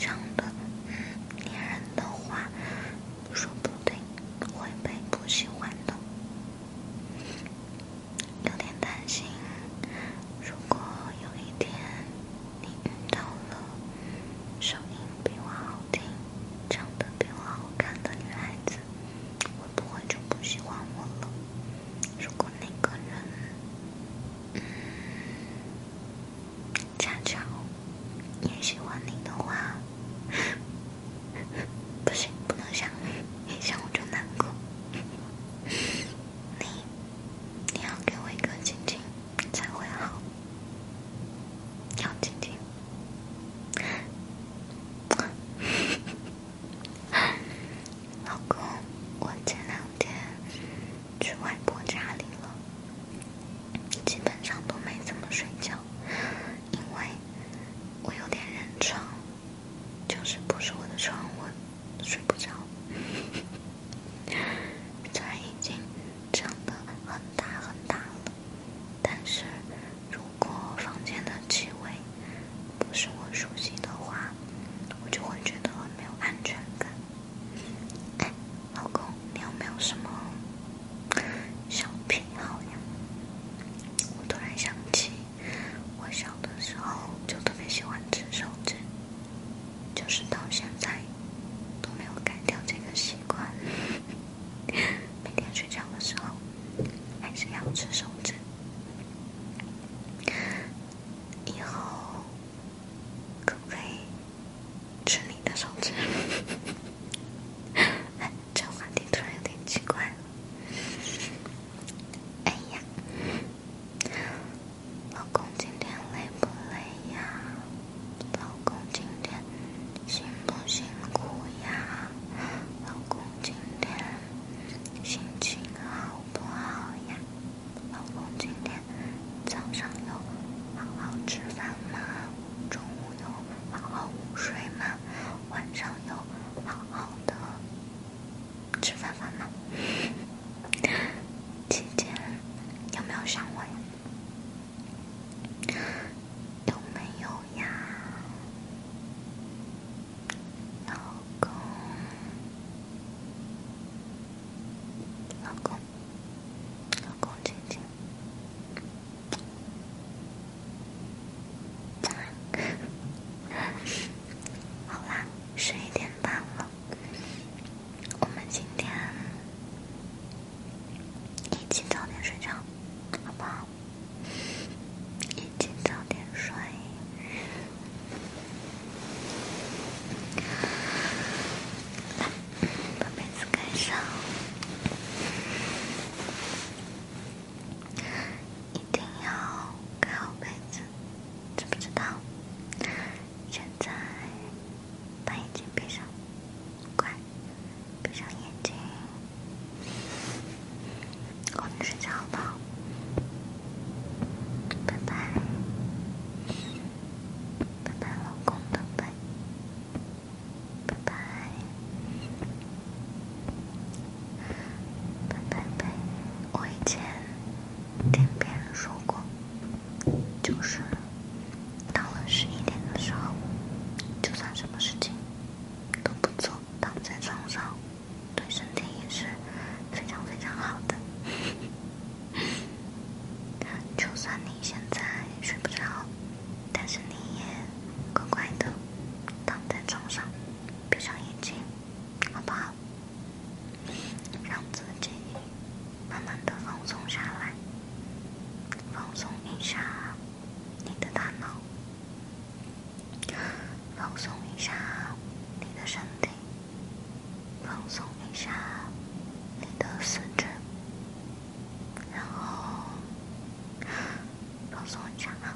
长的这样吃手えっ?上。放松一下啊，